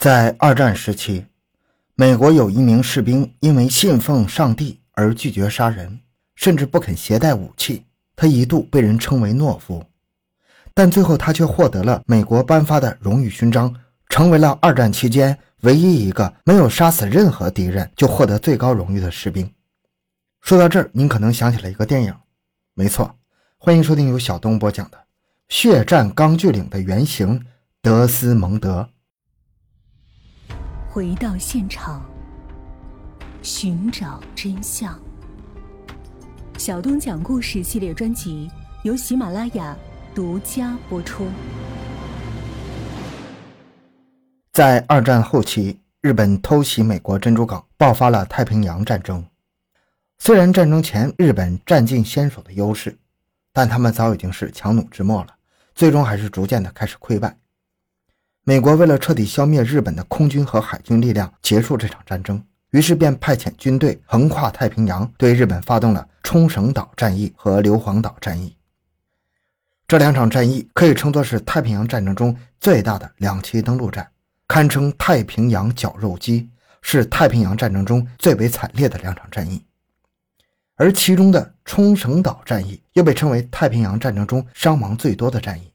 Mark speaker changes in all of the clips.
Speaker 1: 在二战时期，美国有一名士兵因为信奉上帝而拒绝杀人，甚至不肯携带武器。他一度被人称为懦夫，但最后他却获得了美国颁发的荣誉勋章，成为了二战期间唯一一个没有杀死任何敌人就获得最高荣誉的士兵。说到这儿，您可能想起了一个电影，没错，欢迎收听由小东播讲的《血战钢锯岭》的原型德斯蒙德。
Speaker 2: 回到现场，寻找真相。小东讲故事系列专辑由喜马拉雅独家播出。
Speaker 1: 在二战后期，日本偷袭美国珍珠港，爆发了太平洋战争。虽然战争前日本占尽先手的优势，但他们早已经是强弩之末了，最终还是逐渐的开始溃败。美国为了彻底消灭日本的空军和海军力量，结束这场战争，于是便派遣军队横跨太平洋，对日本发动了冲绳岛战役和硫磺岛战役。这两场战役可以称作是太平洋战争中最大的两栖登陆战，堪称太平洋绞肉机，是太平洋战争中最为惨烈的两场战役。而其中的冲绳岛战役又被称为太平洋战争中伤亡最多的战役。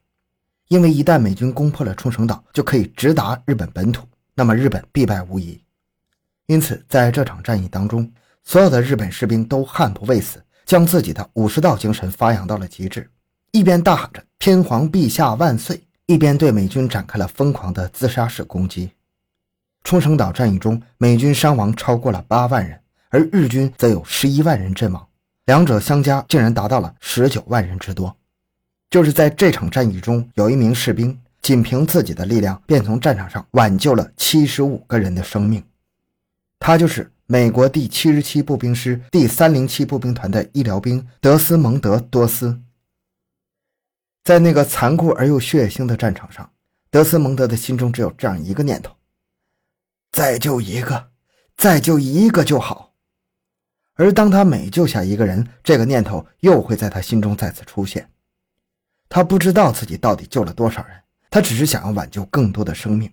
Speaker 1: 因为一旦美军攻破了冲绳岛，就可以直达日本本土，那么日本必败无疑。因此，在这场战役当中，所有的日本士兵都悍不畏死，将自己的武士道精神发扬到了极致，一边大喊着“天皇陛下万岁”，一边对美军展开了疯狂的自杀式攻击。冲绳岛战役中，美军伤亡超过了八万人，而日军则有十一万人阵亡，两者相加竟然达到了十九万人之多。就是在这场战役中，有一名士兵仅凭自己的力量，便从战场上挽救了七十五个人的生命。他就是美国第七十七步兵师第三零七步兵团的医疗兵德斯蒙德·多斯。在那个残酷而又血腥的战场上，德斯蒙德的心中只有这样一个念头：再救一个，再救一个就好。而当他每救下一个人，这个念头又会在他心中再次出现。他不知道自己到底救了多少人，他只是想要挽救更多的生命。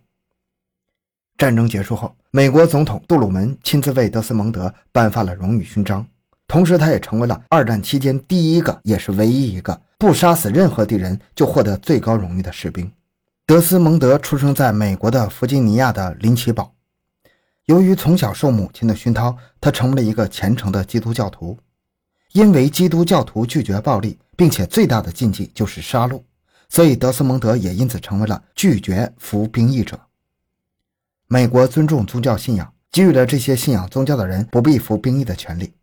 Speaker 1: 战争结束后，美国总统杜鲁门亲自为德斯蒙德颁发了荣誉勋章，同时他也成为了二战期间第一个，也是唯一一个不杀死任何敌人就获得最高荣誉的士兵。德斯蒙德出生在美国的弗吉尼亚的林奇堡，由于从小受母亲的熏陶，他成为了一个虔诚的基督教徒。因为基督教徒拒绝暴力，并且最大的禁忌就是杀戮，所以德斯蒙德也因此成为了拒绝服兵役者。美国尊重宗教信仰，给予了这些信仰宗教的人不必服兵役的权利，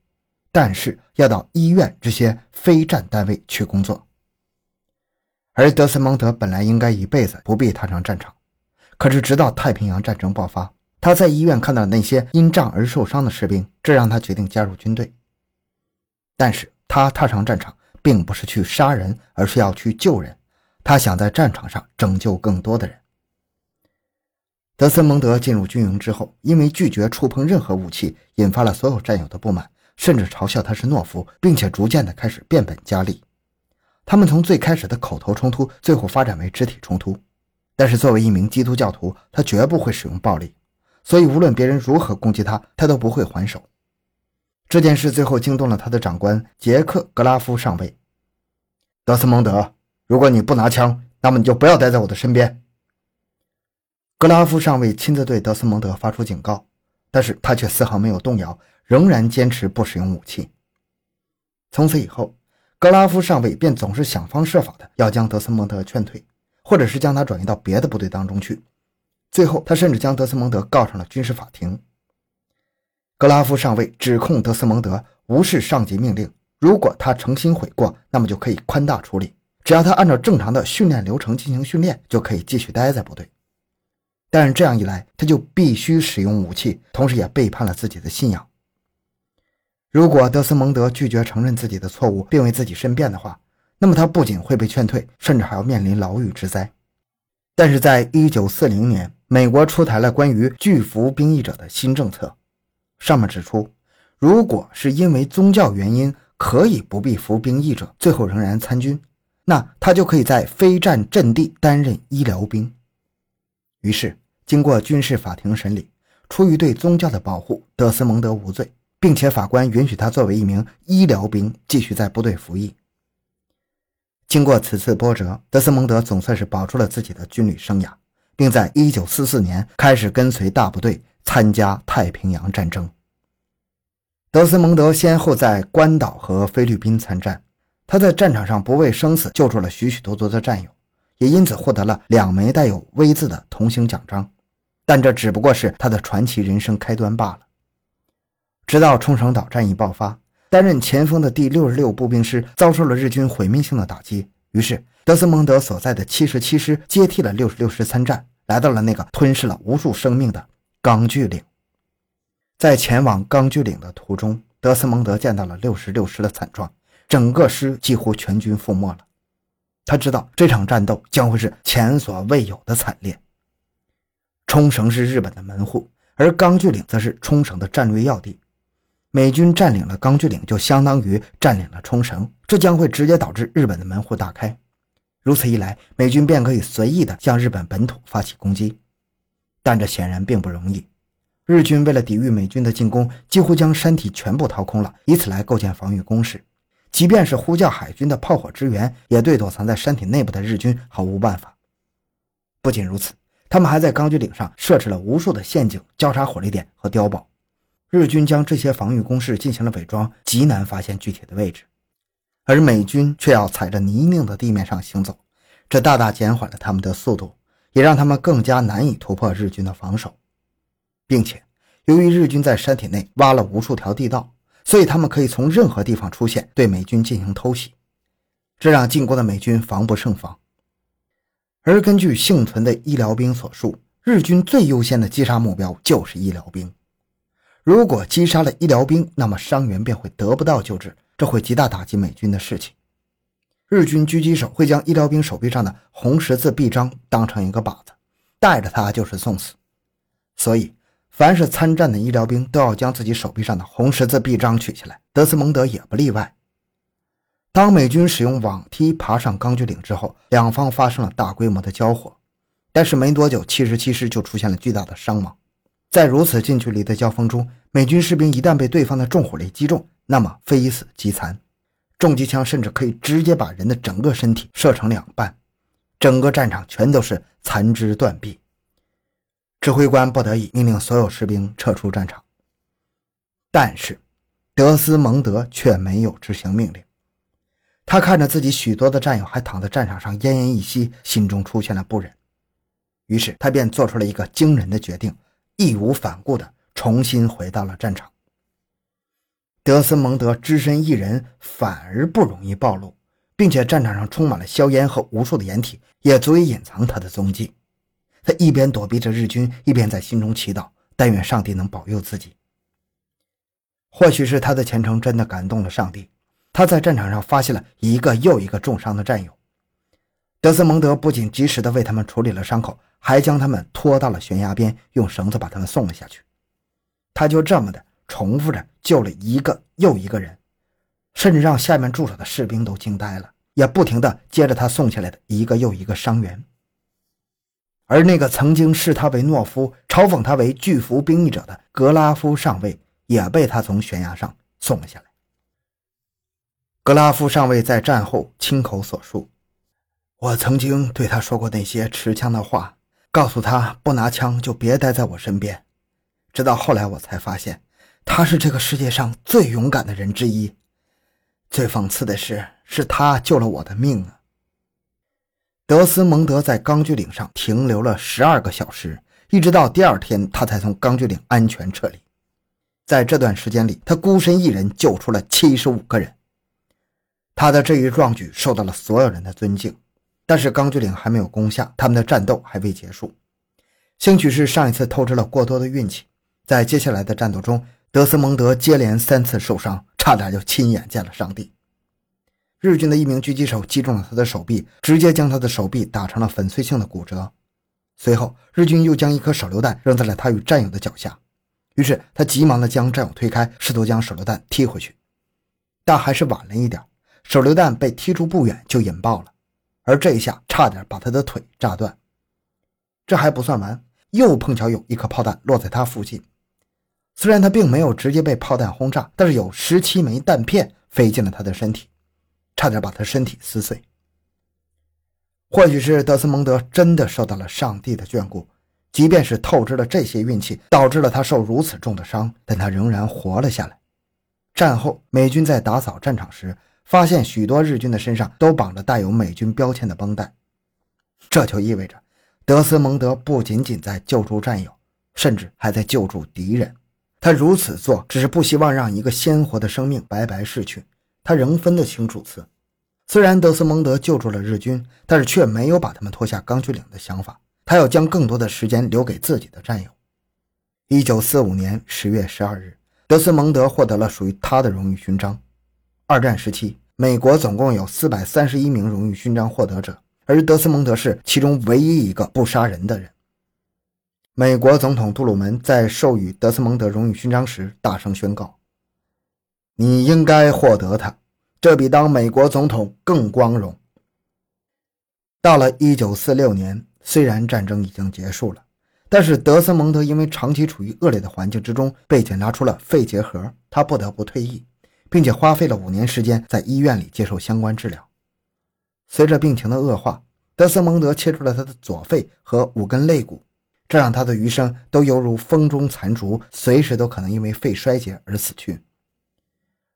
Speaker 1: 但是要到医院这些非战单位去工作。而德斯蒙德本来应该一辈子不必踏上战场，可是直到太平洋战争爆发，他在医院看到那些因仗而受伤的士兵，这让他决定加入军队。但是他踏上战场，并不是去杀人，而是要去救人。他想在战场上拯救更多的人。德森蒙德进入军营之后，因为拒绝触碰任何武器，引发了所有战友的不满，甚至嘲笑他是懦夫，并且逐渐的开始变本加厉。他们从最开始的口头冲突，最后发展为肢体冲突。但是作为一名基督教徒，他绝不会使用暴力，所以无论别人如何攻击他，他都不会还手。这件事最后惊动了他的长官杰克·格拉夫上尉。德斯蒙德，如果你不拿枪，那么你就不要待在我的身边。格拉夫上尉亲自对德斯蒙德发出警告，但是他却丝毫没有动摇，仍然坚持不使用武器。从此以后，格拉夫上尉便总是想方设法的要将德斯蒙德劝退，或者是将他转移到别的部队当中去。最后，他甚至将德斯蒙德告上了军事法庭。格拉夫上尉指控德斯蒙德无视上级命令，如果他诚心悔过，那么就可以宽大处理，只要他按照正常的训练流程进行训练，就可以继续待在部队。但是这样一来，他就必须使用武器，同时也背叛了自己的信仰。如果德斯蒙德拒绝承认自己的错误，并为自己申辩的话，那么他不仅会被劝退，甚至还要面临牢狱之灾。但是在一九四零年，美国出台了关于拒服兵役者的新政策。上面指出，如果是因为宗教原因可以不必服兵役者，最后仍然参军，那他就可以在非战阵地担任医疗兵。于是，经过军事法庭审理，出于对宗教的保护，德斯蒙德无罪，并且法官允许他作为一名医疗兵继续在部队服役。经过此次波折，德斯蒙德总算是保住了自己的军旅生涯，并在1944年开始跟随大部队参加太平洋战争。德斯蒙德先后在关岛和菲律宾参战，他在战场上不畏生死，救助了许许多多的战友，也因此获得了两枚带有 V 字的同行奖章。但这只不过是他的传奇人生开端罢了。直到冲绳岛战役爆发，担任前锋的第六十六步兵师遭受了日军毁灭性的打击，于是德斯蒙德所在的七十七师接替了六十六师参战，来到了那个吞噬了无数生命的钢锯岭。在前往钢锯岭的途中，德斯蒙德见到了六十六师的惨状，整个师几乎全军覆没了。他知道这场战斗将会是前所未有的惨烈。冲绳是日本的门户，而钢锯岭则是冲绳的战略要地。美军占领了钢锯岭，就相当于占领了冲绳，这将会直接导致日本的门户大开。如此一来，美军便可以随意的向日本本土发起攻击。但这显然并不容易。日军为了抵御美军的进攻，几乎将山体全部掏空了，以此来构建防御工事。即便是呼叫海军的炮火支援，也对躲藏在山体内部的日军毫无办法。不仅如此，他们还在钢锯岭上设置了无数的陷阱、交叉火力点和碉堡。日军将这些防御工事进行了伪装，极难发现具体的位置，而美军却要踩着泥泞的地面上行走，这大大减缓了他们的速度，也让他们更加难以突破日军的防守。并且，由于日军在山体内挖了无数条地道，所以他们可以从任何地方出现，对美军进行偷袭，这让进攻的美军防不胜防。而根据幸存的医疗兵所述，日军最优先的击杀目标就是医疗兵。如果击杀了医疗兵，那么伤员便会得不到救治，这会极大打击美军的士气。日军狙击手会将医疗兵手臂上的红十字臂章当成一个靶子，带着它就是送死。所以。凡是参战的医疗兵都要将自己手臂上的红十字臂章取下来，德斯蒙德也不例外。当美军使用网梯爬上钢锯岭之后，两方发生了大规模的交火，但是没多久，七十七师就出现了巨大的伤亡。在如此近距离的交锋中，美军士兵一旦被对方的重火力击中，那么非死即残，重机枪甚至可以直接把人的整个身体射成两半，整个战场全都是残肢断臂。指挥官不得已命令所有士兵撤出战场，但是德斯蒙德却没有执行命令。他看着自己许多的战友还躺在战场上奄奄一息，心中出现了不忍，于是他便做出了一个惊人的决定，义无反顾地重新回到了战场。德斯蒙德只身一人反而不容易暴露，并且战场上充满了硝烟和无数的掩体，也足以隐藏他的踪迹。他一边躲避着日军，一边在心中祈祷，但愿上帝能保佑自己。或许是他的虔诚真的感动了上帝，他在战场上发现了一个又一个重伤的战友。德斯蒙德不仅及时的为他们处理了伤口，还将他们拖到了悬崖边，用绳子把他们送了下去。他就这么的重复着救了一个又一个人，甚至让下面驻守的士兵都惊呆了，也不停的接着他送下来的一个又一个伤员。而那个曾经视他为懦夫、嘲讽他为拒服兵役者的格拉夫上尉，也被他从悬崖上送了下来。格拉夫上尉在战后亲口所述：“我曾经对他说过那些持枪的话，告诉他不拿枪就别待在我身边。直到后来，我才发现他是这个世界上最勇敢的人之一。最讽刺的是，是他救了我的命啊！”德斯蒙德在钢锯岭上停留了十二个小时，一直到第二天，他才从钢锯岭安全撤离。在这段时间里，他孤身一人救出了七十五个人。他的这一壮举受到了所有人的尊敬。但是钢锯岭还没有攻下，他们的战斗还未结束。兴许是上一次透支了过多的运气，在接下来的战斗中，德斯蒙德接连三次受伤，差点就亲眼见了上帝。日军的一名狙击手击中了他的手臂，直接将他的手臂打成了粉碎性的骨折。随后，日军又将一颗手榴弹扔在了他与战友的脚下，于是他急忙地将战友推开，试图将手榴弹踢回去，但还是晚了一点，手榴弹被踢出不远就引爆了，而这一下差点把他的腿炸断。这还不算完，又碰巧有一颗炮弹落在他附近。虽然他并没有直接被炮弹轰炸，但是有十七枚弹片飞进了他的身体，差点把他身体撕碎。或许是德斯蒙德真的受到了上帝的眷顾，即便是透支了这些运气，导致了他受如此重的伤，但他仍然活了下来。战后，美军在打扫战场时，发现许多日军的身上都绑着带有美军标签的绷带，这就意味着德斯蒙德不仅仅在救助战友，甚至还在救助敌人。他如此做，只是不希望让一个鲜活的生命白白逝去。他仍分得清主次。虽然德斯蒙德救助了日军，但是却没有把他们拖下钢锯岭的想法。他要将更多的时间留给自己的战友。一九四五年十月十二日，德斯蒙德获得了属于他的荣誉勋章。二战时期，美国总共有四百三十一名荣誉勋章获得者，而德斯蒙德是其中唯一一个不杀人的人。美国总统杜鲁门在授予德斯蒙德荣誉勋章时大声宣告：“你应该获得它，这比当美国总统更光荣。”到了1946年，虽然战争已经结束了，但是德斯蒙德因为长期处于恶劣的环境之中，被检查出了肺结核，他不得不退役，并且花费了五年时间在医院里接受相关治疗。随着病情的恶化，德斯蒙德切除了他的左肺和五根肋骨。这让他的余生都犹如风中残烛，随时都可能因为肺衰竭而死去。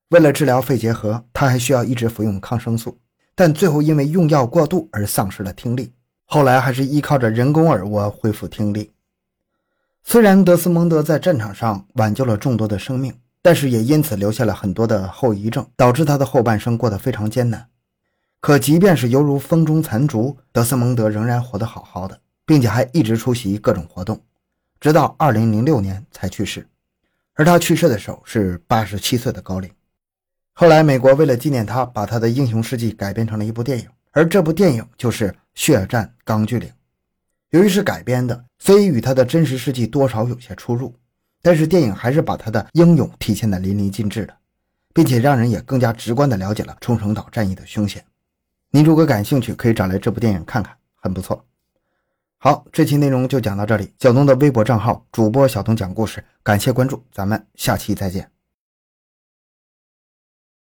Speaker 1: 为了治疗肺结核，他还需要一直服用抗生素，但最后因为用药过度而丧失了听力。后来还是依靠着人工耳蜗恢复听力。虽然德斯蒙德在战场上挽救了众多的生命，但是也因此留下了很多的后遗症，导致他的后半生过得非常艰难。可即便是犹如风中残烛，德斯蒙德仍然活得好好的。并且还一直出席各种活动，直到二零零六年才去世。而他去世的时候是八十七岁的高龄。后来，美国为了纪念他，把他的英雄事迹改编成了一部电影，而这部电影就是《血战钢锯岭》。由于是改编的，所以与他的真实事迹多少有些出入，但是电影还是把他的英勇体现的淋漓尽致的，并且让人也更加直观的了解了冲绳岛战役的凶险。您如果感兴趣，可以找来这部电影看看，很不错。好，这期内容就讲到这里。小东的微博账号主播小东讲故事，感谢关注，咱们下期再见。